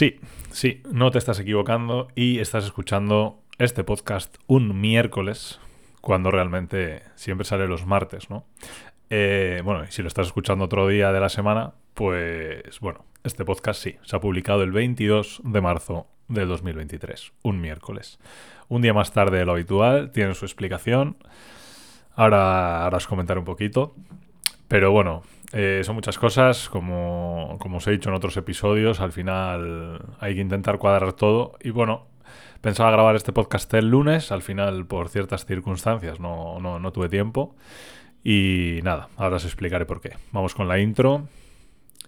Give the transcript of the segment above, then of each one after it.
Sí, sí, no te estás equivocando y estás escuchando este podcast un miércoles, cuando realmente siempre sale los martes, ¿no? Eh, bueno, y si lo estás escuchando otro día de la semana, pues bueno, este podcast sí, se ha publicado el 22 de marzo del 2023, un miércoles. Un día más tarde de lo habitual, tiene su explicación. Ahora, ahora os comentaré un poquito. Pero bueno, eh, son muchas cosas, como, como os he dicho en otros episodios, al final hay que intentar cuadrar todo. Y bueno, pensaba grabar este podcast el lunes, al final por ciertas circunstancias no, no, no tuve tiempo. Y nada, ahora os explicaré por qué. Vamos con la intro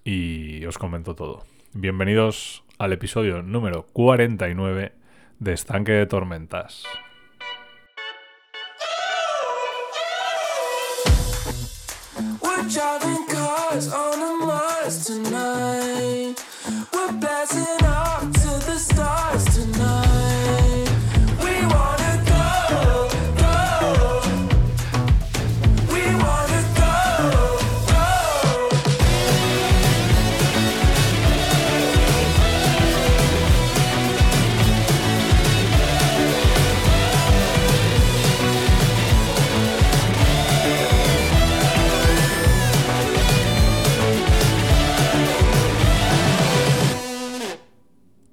y os comento todo. Bienvenidos al episodio número 49 de Estanque de Tormentas. Driving cars on a Mars tonight.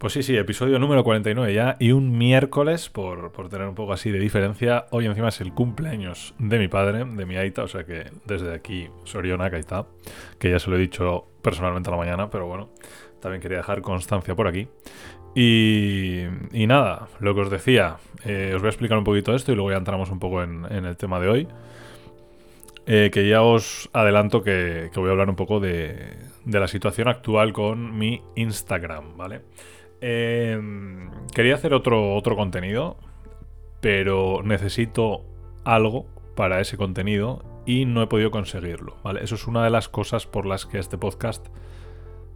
Pues sí, sí, episodio número 49 ya y un miércoles, por, por tener un poco así de diferencia, hoy encima es el cumpleaños de mi padre, de mi Aita, o sea que desde aquí, Soriona, Kaita, que ya se lo he dicho personalmente a la mañana, pero bueno, también quería dejar constancia por aquí. Y, y nada, lo que os decía, eh, os voy a explicar un poquito esto y luego ya entramos un poco en, en el tema de hoy. Eh, que ya os adelanto que, que voy a hablar un poco de, de la situación actual con mi Instagram, ¿vale? Eh, quería hacer otro, otro contenido, pero necesito algo para ese contenido y no he podido conseguirlo, ¿vale? Eso es una de las cosas por las que este podcast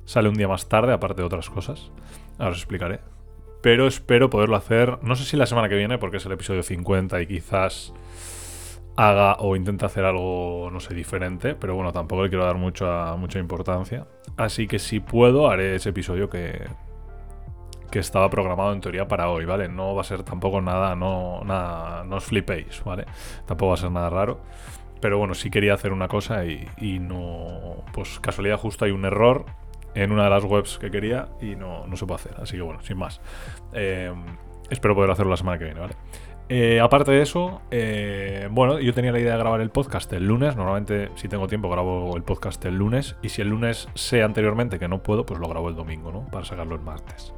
sale un día más tarde, aparte de otras cosas. Ahora os explicaré. Pero espero poderlo hacer, no sé si la semana que viene, porque es el episodio 50 y quizás haga o intente hacer algo, no sé, diferente, pero bueno, tampoco le quiero dar mucha, mucha importancia. Así que si puedo, haré ese episodio que, que estaba programado en teoría para hoy, ¿vale? No va a ser tampoco nada, no, nada, no os flipéis, ¿vale? Tampoco va a ser nada raro. Pero bueno, sí quería hacer una cosa y, y no. Pues casualidad, justo hay un error en una de las webs que quería y no, no se puede hacer. Así que bueno, sin más. Eh, espero poder hacerlo la semana que viene, ¿vale? Eh, aparte de eso, eh, bueno, yo tenía la idea de grabar el podcast el lunes. Normalmente, si tengo tiempo, grabo el podcast el lunes. Y si el lunes sé anteriormente que no puedo, pues lo grabo el domingo, ¿no? Para sacarlo el martes.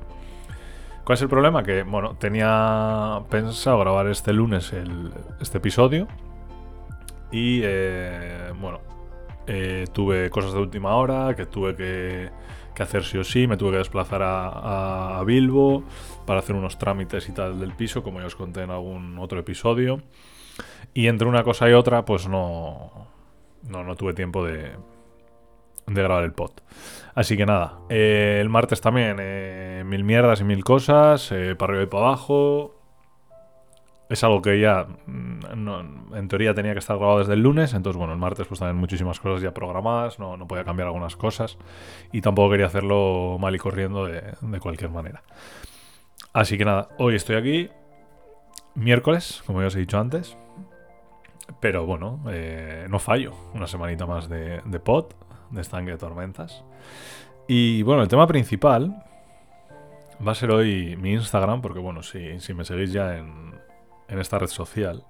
¿Cuál es el problema? Que, bueno, tenía pensado grabar este lunes el- este episodio. Y, eh, bueno, eh, tuve cosas de última hora que tuve que, que hacer sí o sí. Me tuve que desplazar a, a- Bilbo para hacer unos trámites y tal del piso, como ya os conté en algún otro episodio. Y entre una cosa y otra, pues no, no, no tuve tiempo de, de grabar el pod. Así que nada, eh, el martes también, eh, mil mierdas y mil cosas, eh, para arriba y para abajo. Es algo que ya, mm, en teoría, tenía que estar grabado desde el lunes. Entonces, bueno, el martes pues también muchísimas cosas ya programadas, no, no podía cambiar algunas cosas. Y tampoco quería hacerlo mal y corriendo de, de cualquier manera. Así que nada, hoy estoy aquí, miércoles, como ya os he dicho antes. Pero bueno, no fallo. Una semanita más de, de pod, de estanque de tormentas. Y bueno, el tema principal va a ser hoy mi Instagram, porque bueno, si, si me seguís ya en, en esta red social,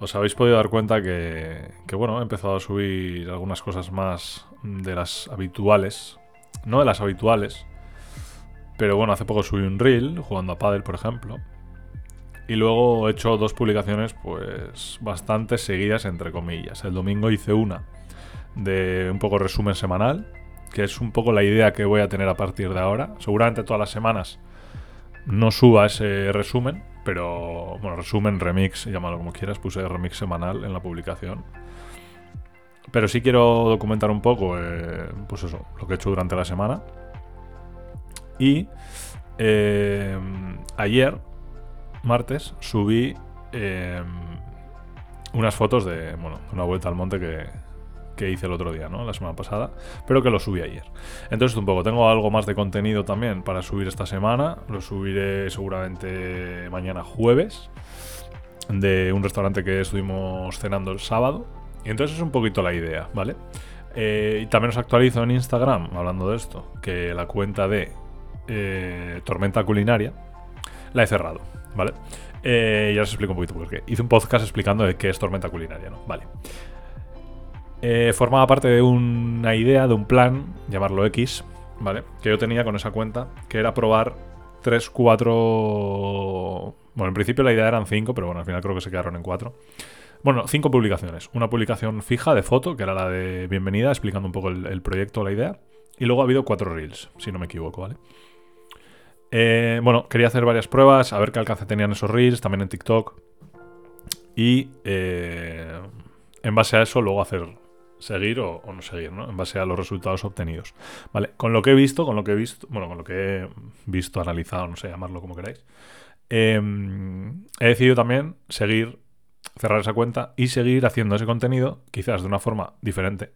os habéis podido dar cuenta que, que, bueno, he empezado a subir algunas cosas más de las habituales. No de las habituales, pero bueno, hace poco subí un reel jugando a pádel, por ejemplo. Y luego he hecho dos publicaciones, pues bastante seguidas, entre comillas. El domingo hice una de un poco resumen semanal, que es un poco la idea que voy a tener a partir de ahora. Seguramente todas las semanas no suba ese resumen, pero bueno, resumen, remix, llámalo como quieras, puse remix semanal en la publicación. Pero sí quiero documentar un poco, eh, pues eso, lo que he hecho durante la semana. Y eh, ayer, martes, subí eh, unas fotos de, bueno, una vuelta al monte que, que hice el otro día, ¿no? La semana pasada, pero que lo subí ayer. Entonces, un poco, tengo algo más de contenido también para subir esta semana. Lo subiré seguramente mañana jueves de un restaurante que estuvimos cenando el sábado. Y entonces es un poquito la idea, ¿vale? Eh, y también os actualizo en Instagram, hablando de esto, que la cuenta de eh, Tormenta Culinaria la he cerrado, ¿vale? Eh, ya os explico un poquito por qué. Hice un podcast explicando de qué es Tormenta Culinaria, ¿no? Vale. Eh, formaba parte de una idea, de un plan, llamarlo X, ¿vale? Que yo tenía con esa cuenta, que era probar 3, 4... Bueno, en principio la idea eran 5, pero bueno, al final creo que se quedaron en 4. Bueno, 5 publicaciones. Una publicación fija de foto, que era la de bienvenida, explicando un poco el, proyecto, la idea. Y luego ha habido 4 reels, si no me equivoco, ¿vale? Eh, bueno, quería hacer varias pruebas, a ver qué alcance tenían esos reels, también en TikTok. Y eh, en base a eso, luego hacer seguir o, no seguir, ¿no? En base a los resultados obtenidos. Vale, con lo que he visto, con lo que he visto, bueno, con lo que he visto, analizado, no sé, llamarlo como queráis. eh, he decidido también seguir, cerrar esa cuenta y seguir haciendo ese contenido, quizás de una forma diferente,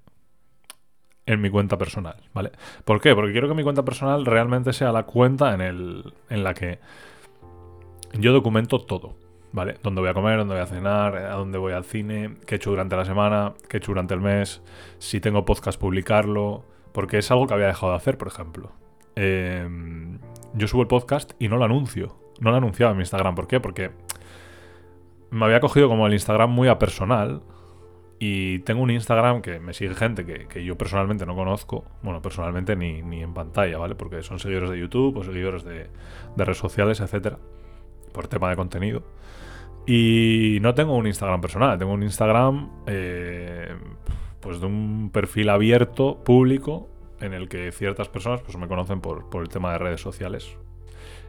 en mi cuenta personal, ¿vale? ¿Por qué? Porque quiero que mi cuenta personal realmente sea la cuenta en, el, en la que yo documento todo, ¿vale? Dónde voy a comer, dónde voy a cenar, a dónde voy al cine, qué he hecho durante la semana, qué he hecho durante el mes, si tengo podcast, publicarlo, porque es algo que había dejado de hacer, por ejemplo. Eh, yo subo el podcast y no lo anuncio, no lo anunciaba en mi Instagram, ¿por qué? Porque me había cogido como el Instagram muy a personal, y tengo un Instagram que me sigue gente que, que yo personalmente no conozco. Bueno, personalmente ni, ni, en pantalla, ¿vale? Porque son seguidores de YouTube o seguidores de, de redes sociales, etcétera. Por tema de contenido. Y no tengo un Instagram personal, tengo un Instagram eh, pues de un perfil abierto, público, en el que ciertas personas pues me conocen por, por el tema de redes sociales.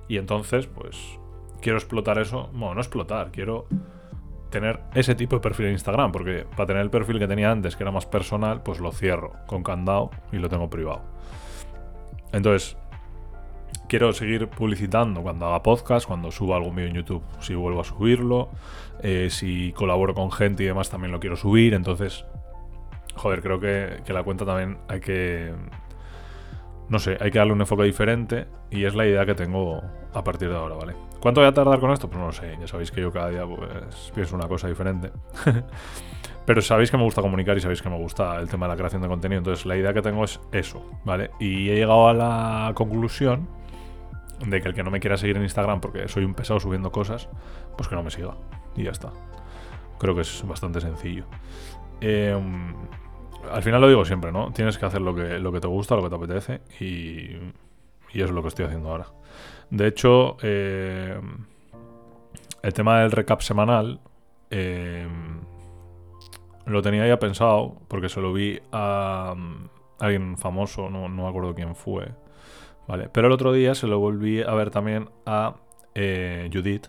Y entonces, pues quiero explotar eso. Bueno, no explotar, quiero tener ese tipo de perfil en Instagram, porque para tener el perfil que tenía antes, que era más personal, pues lo cierro con candado y lo tengo privado. Entonces, quiero seguir publicitando cuando haga podcast, cuando suba algún vídeo en YouTube, si vuelvo a subirlo, eh, si colaboro con gente y demás también lo quiero subir, entonces, joder, creo que, que la cuenta también hay que... No sé, hay que darle un enfoque diferente y es la idea que tengo a partir de ahora, ¿vale? ¿Cuánto voy a tardar con esto? Pues no lo sé, ya sabéis que yo cada día pues, pienso una cosa diferente. Pero sabéis que me gusta comunicar y sabéis que me gusta el tema de la creación de contenido. Entonces la idea que tengo es eso, ¿vale? Y he llegado a la conclusión de que el que no me quiera seguir en Instagram porque soy un pesado subiendo cosas, pues que no me siga. Y ya está. Creo que es bastante sencillo. Eh, al final lo digo siempre, ¿no? Tienes que hacer lo que, lo que te gusta, lo que te apetece y, y es lo que estoy haciendo ahora. De hecho, eh, el tema del recap semanal eh, lo tenía ya pensado porque se lo vi a, um, alguien famoso, no, no, me acuerdo quién fue. Pero el otro día se lo volví a ver también a eh, Judith,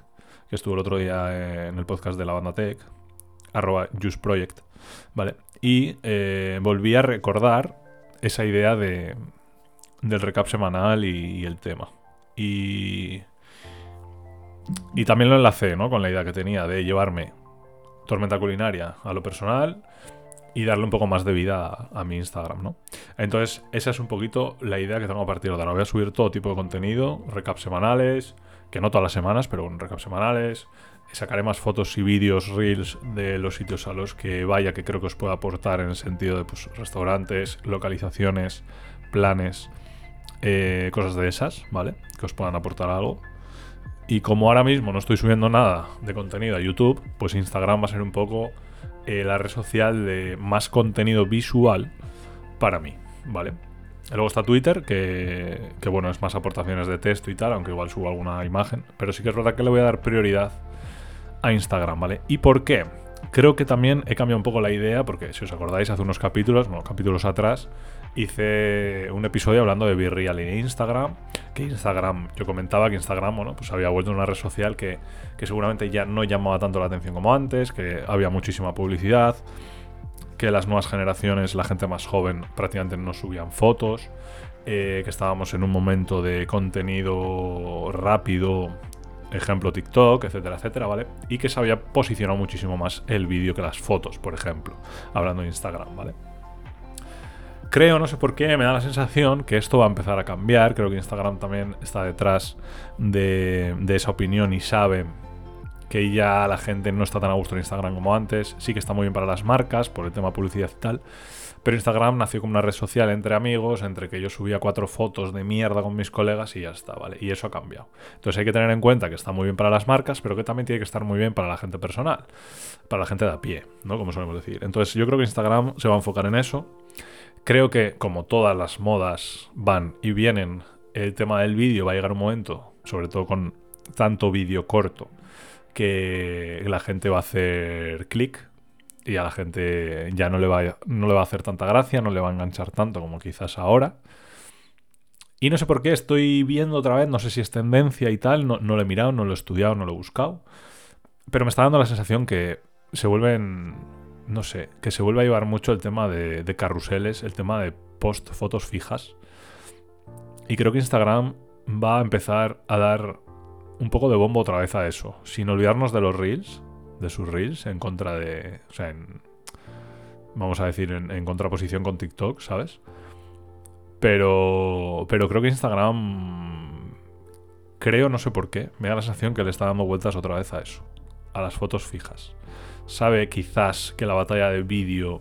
que estuvo el otro día en el podcast de la banda Tech, arroba ¿vale? Y eh, volví a recordar esa idea de, del recap semanal y, y el tema. Y, y también lo enlacé ¿no? con la idea que tenía de llevarme Tormenta Culinaria a lo personal y darle un poco más de vida a, mi Instagram, ¿no? Entonces, esa es un poquito la idea que tengo a partir de ahora. Voy a subir todo tipo de contenido, recaps semanales, que no todas las semanas, pero un recaps semanales. Sacaré más fotos y vídeos, reels de los sitios a los que vaya, que creo que os pueda aportar en el sentido de pues, restaurantes, localizaciones, planes, eh, cosas de esas, ¿vale? Que os puedan aportar algo. Y como ahora mismo no estoy subiendo nada de contenido a YouTube, pues Instagram va a ser un poco eh, la red social de más contenido visual para mí, ¿vale? Luego está Twitter, que, que, bueno, es más aportaciones de texto y tal, aunque igual subo alguna imagen. Pero sí que es verdad que le voy a dar prioridad a Instagram, ¿vale? ¿Y por qué? Creo que también he cambiado un poco la idea, porque si os acordáis, hace unos capítulos, bueno, capítulos atrás, hice un episodio hablando de Virreal en Instagram. Que Instagram, yo comentaba que Instagram, bueno, pues había vuelto una red social que, que seguramente ya no llamaba tanto la atención como antes, que había muchísima publicidad, que las nuevas generaciones, la gente más joven, prácticamente no subían fotos, eh, que estábamos en un momento de contenido rápido, ejemplo TikTok, etcétera, etcétera, ¿vale? Y que se había posicionado muchísimo más el vídeo que las fotos, por ejemplo, hablando de Instagram, ¿vale? Creo, no sé por qué, me da la sensación que esto va a empezar a cambiar. Creo que Instagram también está detrás de, esa opinión y sabe que ya la gente no está tan a gusto en Instagram como antes. Sí que está muy bien para las marcas, por el tema publicidad y tal. Pero Instagram nació como una red social entre amigos, entre que yo subía cuatro fotos de mierda con mis colegas y ya está, ¿vale? Y eso ha cambiado. Entonces hay que tener en cuenta que está muy bien para las marcas, pero que también tiene que estar muy bien para la gente personal, para la gente de a pie, ¿no? Como solemos decir. Entonces yo creo que Instagram se va a enfocar en eso. Creo que como todas las modas van y vienen, el tema del vídeo va a llegar un momento, sobre todo con tanto vídeo corto, que la gente va a hacer clic y a la gente ya no le, va, a hacer tanta gracia, no le va a enganchar tanto como quizás ahora. Y no sé por qué, estoy viendo otra vez, no sé si es tendencia y tal, no, lo he mirado, no lo he estudiado, no lo he buscado, pero me está dando la sensación que se vuelven, no sé, que se vuelve a llevar mucho el tema de, carruseles, el tema de post fotos fijas. Y creo que Instagram va a empezar a dar un poco de bombo otra vez a eso, sin olvidarnos de los reels, de sus reels en contra de. O sea, en, vamos a decir, en, contraposición con TikTok, ¿sabes? Pero, pero creo que Instagram, creo, no sé por qué, me da la sensación que le está dando vueltas otra vez a eso, a las fotos fijas. Sabe quizás que la batalla de vídeo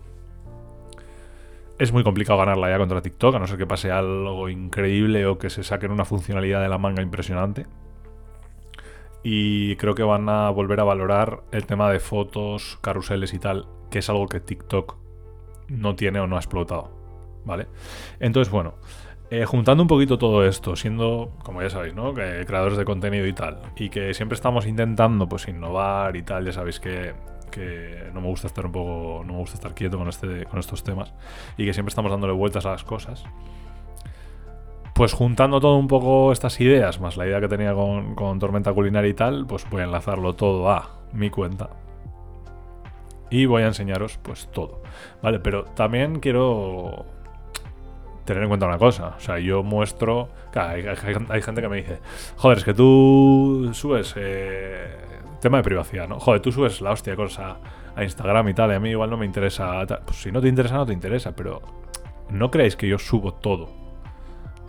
es muy complicado ganarla ya contra TikTok, a no ser que pase algo increíble o que se saquen una funcionalidad de la manga impresionante y creo que van a volver a valorar el tema de fotos, carruseles y tal, que es algo que TikTok no tiene o no ha explotado, ¿vale? Entonces, bueno, eh, juntando un poquito todo esto, siendo, como ya sabéis, ¿no? Que creadores de contenido y tal, y que siempre estamos intentando, pues, innovar y tal, ya sabéis que, que no me gusta estar un poco, no me gusta estar quieto con, este, con estos temas, y que siempre estamos dándole vueltas a las cosas. Pues juntando todo un poco estas ideas, más la idea que tenía con, Tormenta Culinaria y tal, pues voy a enlazarlo todo a mi cuenta. Y voy a enseñaros pues todo. Vale, pero también quiero tener en cuenta una cosa. O sea, yo muestro... hay, gente que me dice, joder, es que tú subes... Eh, tema de privacidad, ¿no? Joder, tú subes la hostia cosa a Instagram y tal, y a mí igual no me interesa... Pues si no te interesa, no te interesa, pero no creéis que yo subo todo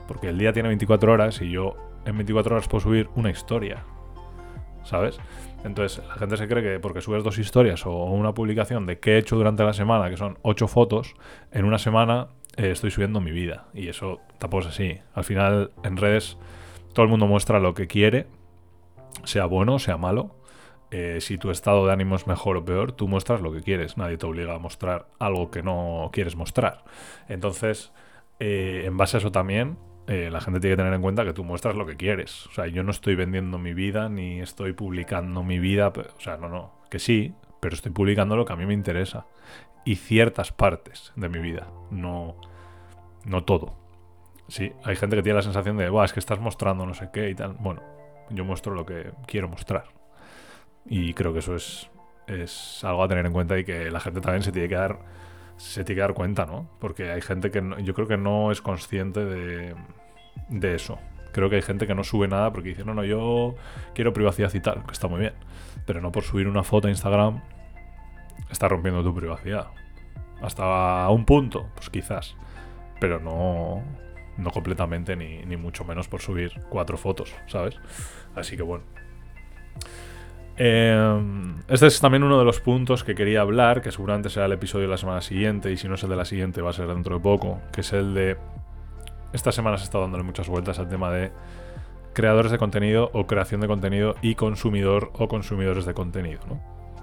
porque el día tiene 24 horas y yo en 24 horas puedo subir una historia. ¿Sabes? Entonces la gente se cree que porque subes dos historias o una publicación de qué he hecho durante la semana, que son ocho fotos, en una semana eh, estoy subiendo mi vida. Y eso tampoco es así. Al final en redes todo el mundo muestra lo que quiere, sea bueno sea malo. Eh, si tu estado de ánimo es mejor o peor, tú muestras lo que quieres. Nadie te obliga a mostrar algo que no quieres mostrar. Entonces, eh, en base a eso también, eh, la gente tiene que tener en cuenta que tú muestras lo que quieres. O sea, yo no estoy vendiendo mi vida ni estoy publicando mi vida. O sea, no, no. Que sí, pero estoy publicando lo que a mí me interesa. Y ciertas partes de mi vida. No, no todo. Sí, hay gente que tiene la sensación de, es que estás mostrando no sé qué y tal. Bueno, yo muestro lo que quiero mostrar. Y creo que eso es, es algo a tener en cuenta y que la gente también se tiene que dar se tiene que dar cuenta, ¿no? Porque hay gente que yo creo que no es consciente de, de eso. Creo que hay gente que no sube nada porque dice, no, no, yo quiero privacidad y tal, que está muy bien. Pero no por subir una foto a Instagram está rompiendo tu privacidad. Hasta un punto, pues quizás. Pero no, no completamente, ni, ni mucho menos por subir cuatro fotos, ¿sabes? Así que bueno. Em, este es también uno de los puntos que quería hablar, que seguramente será el episodio de la semana siguiente, y si no es el de la siguiente va a ser dentro de poco, que es el de... Esta semana se está dándole muchas vueltas al tema de creadores de contenido o creación de contenido y consumidor o consumidores de contenido.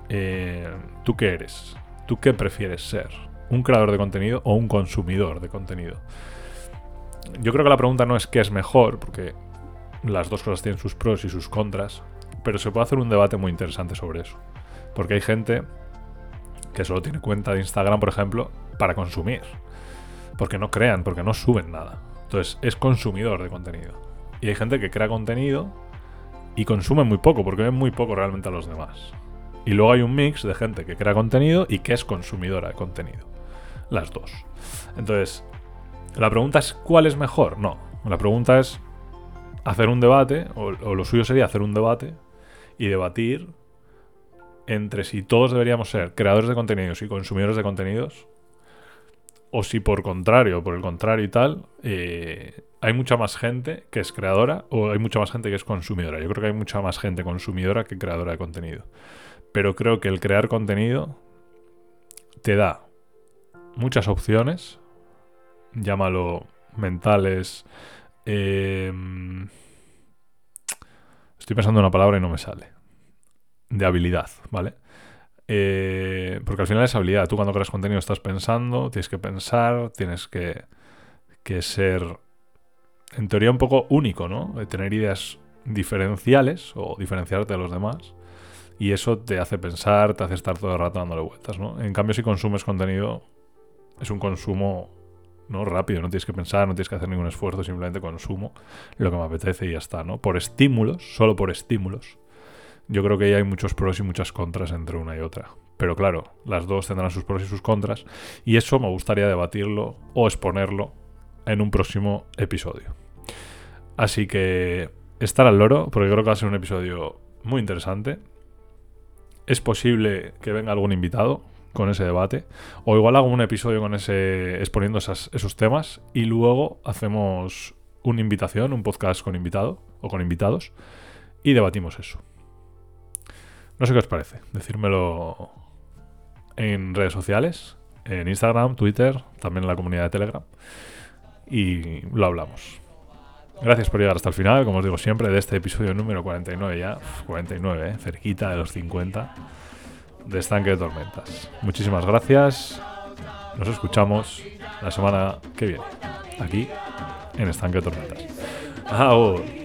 Eh, ¿Tú qué eres? ¿Tú qué prefieres ser? ¿Un creador de contenido o un consumidor de contenido? Yo creo que la pregunta no es qué es mejor, porque las dos cosas tienen sus pros y sus contras, pero se puede hacer un debate muy interesante sobre eso. Porque hay gente que solo tiene cuenta de Instagram, por ejemplo, para consumir. Porque no crean, porque no suben nada. Entonces es consumidor de contenido. Y hay gente que crea contenido y consume muy poco, porque ve muy poco realmente a los demás. Y luego hay un mix de gente que crea contenido y que es consumidora de contenido. Las dos. Entonces, la pregunta es ¿cuál es mejor? No. La pregunta es hacer un debate, o, o lo suyo sería hacer un debate y debatir entre si todos deberíamos ser creadores de contenidos y consumidores de contenidos o si por contrario, por el contrario y tal, eh, hay mucha más gente que es creadora o hay mucha más gente que es consumidora. Yo creo que hay mucha más gente consumidora que creadora de contenido. Pero creo que el crear contenido te da muchas opciones, llámalo mentales. em, estoy pensando en una palabra y no me sale. De habilidad, ¿vale? Eh, porque al final es habilidad. Tú cuando creas contenido estás pensando, tienes que pensar, tienes que, que ser, en teoría, un poco único, ¿no? De tener ideas diferenciales o diferenciarte de los demás. Y eso te hace pensar, te hace estar todo el rato dándole vueltas, ¿no? En cambio, si consumes contenido, es un consumo ¿no? rápido, no tienes que pensar, no tienes que hacer ningún esfuerzo, simplemente consumo lo que me apetece y ya está, ¿no? Por estímulos, solo por estímulos. Yo creo que ahí hay muchos pros y muchas contras entre una y otra. Pero claro, las dos tendrán sus pros y sus contras. Y eso me gustaría debatirlo o exponerlo en un próximo episodio. Así que estar al loro, porque creo que va a ser un episodio muy interesante. Es posible que venga algún invitado con ese debate. O igual hago un episodio con ese. exponiendo esas- esos temas. Y luego hacemos una invitación, un podcast con invitado o con invitados. Y debatimos eso. No sé qué os parece. Decírmelo en redes sociales. En Instagram, Twitter, también en la comunidad de Telegram. Y lo hablamos. Gracias por llegar hasta el final, como os digo siempre, de este episodio número 49 ya. Uf, 49, ¿eh? cerquita de los 50 de Estanque de Tormentas. Muchísimas gracias. Nos escuchamos la semana que viene, aquí en Estanque de Tormentas.